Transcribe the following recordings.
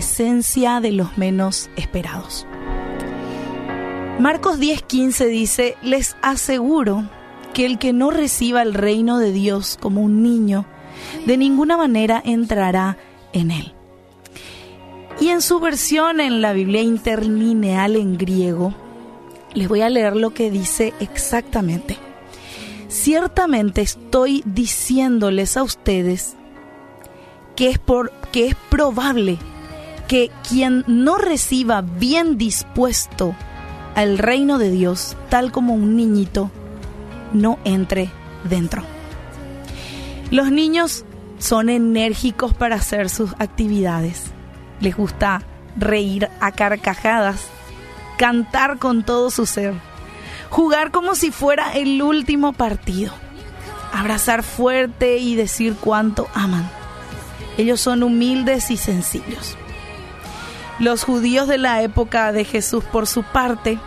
de los menos esperados. Marcos 10:15 dice, les aseguro que el que no reciba el reino de Dios como un niño, de ninguna manera entrará en él. Y en su versión en la Biblia interlineal en griego, les voy a leer lo que dice exactamente. Ciertamente estoy diciéndoles a ustedes que es, por, que es probable que quien no reciba bien dispuesto al reino de Dios, tal como un niñito, no entre dentro. Los niños son enérgicos para hacer sus actividades. Les gusta reír a carcajadas, cantar con todo su ser, jugar como si fuera el último partido, abrazar fuerte y decir cuánto aman. Ellos son humildes y sencillos. Los judíos de la época de Jesús, por su parte,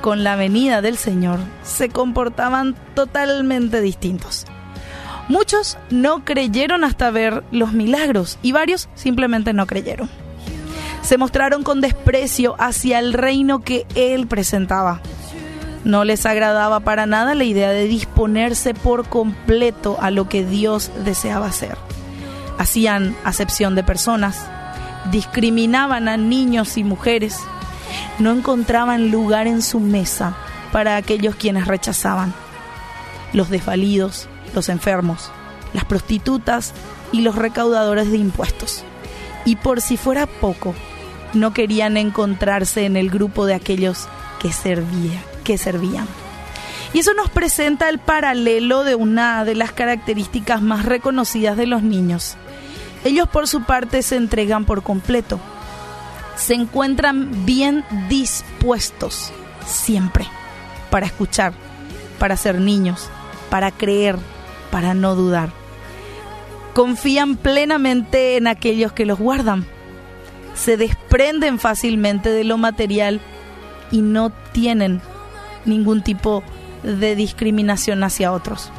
con la venida del Señor, se comportaban totalmente distintos. Muchos no creyeron hasta ver los milagros y varios simplemente no creyeron. Se mostraron con desprecio hacia el reino que Él presentaba. No les agradaba para nada la idea de disponerse por completo a lo que Dios deseaba hacer. Hacían acepción de personas, discriminaban a niños y mujeres, no encontraban lugar en su mesa para aquellos quienes rechazaban. Los desvalidos, los enfermos, las prostitutas y los recaudadores de impuestos. Y por si fuera poco, no querían encontrarse en el grupo de aquellos que, servía, que servían. Y eso nos presenta el paralelo de una de las características más reconocidas de los niños, ellos por su parte se entregan por completo. Se encuentran bien dispuestos siempre para escuchar, para ser niños, para creer, para no dudar. Confían plenamente en aquellos que los guardan. Se desprenden fácilmente de lo material y no tienen ningún tipo de discriminación hacia otros.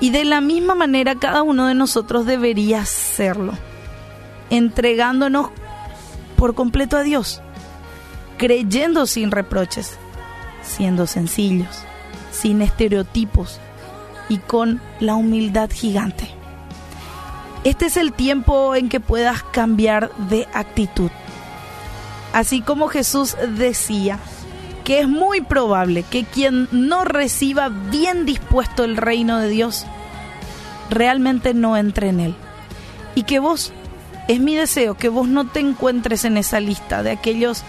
Y de la misma manera cada uno de nosotros debería hacerlo, entregándonos por completo a Dios, creyendo sin reproches, siendo sencillos, sin estereotipos y con la humildad gigante. Este es el tiempo en que puedas cambiar de actitud. Así como Jesús decía, que es muy probable que quien no reciba bien dispuesto el reino de Dios realmente no entre en él. Y que vos, es mi deseo, que vos no te encuentres en esa lista de aquellos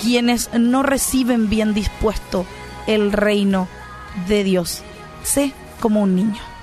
quienes no reciben bien dispuesto el reino de Dios. Sé como un niño.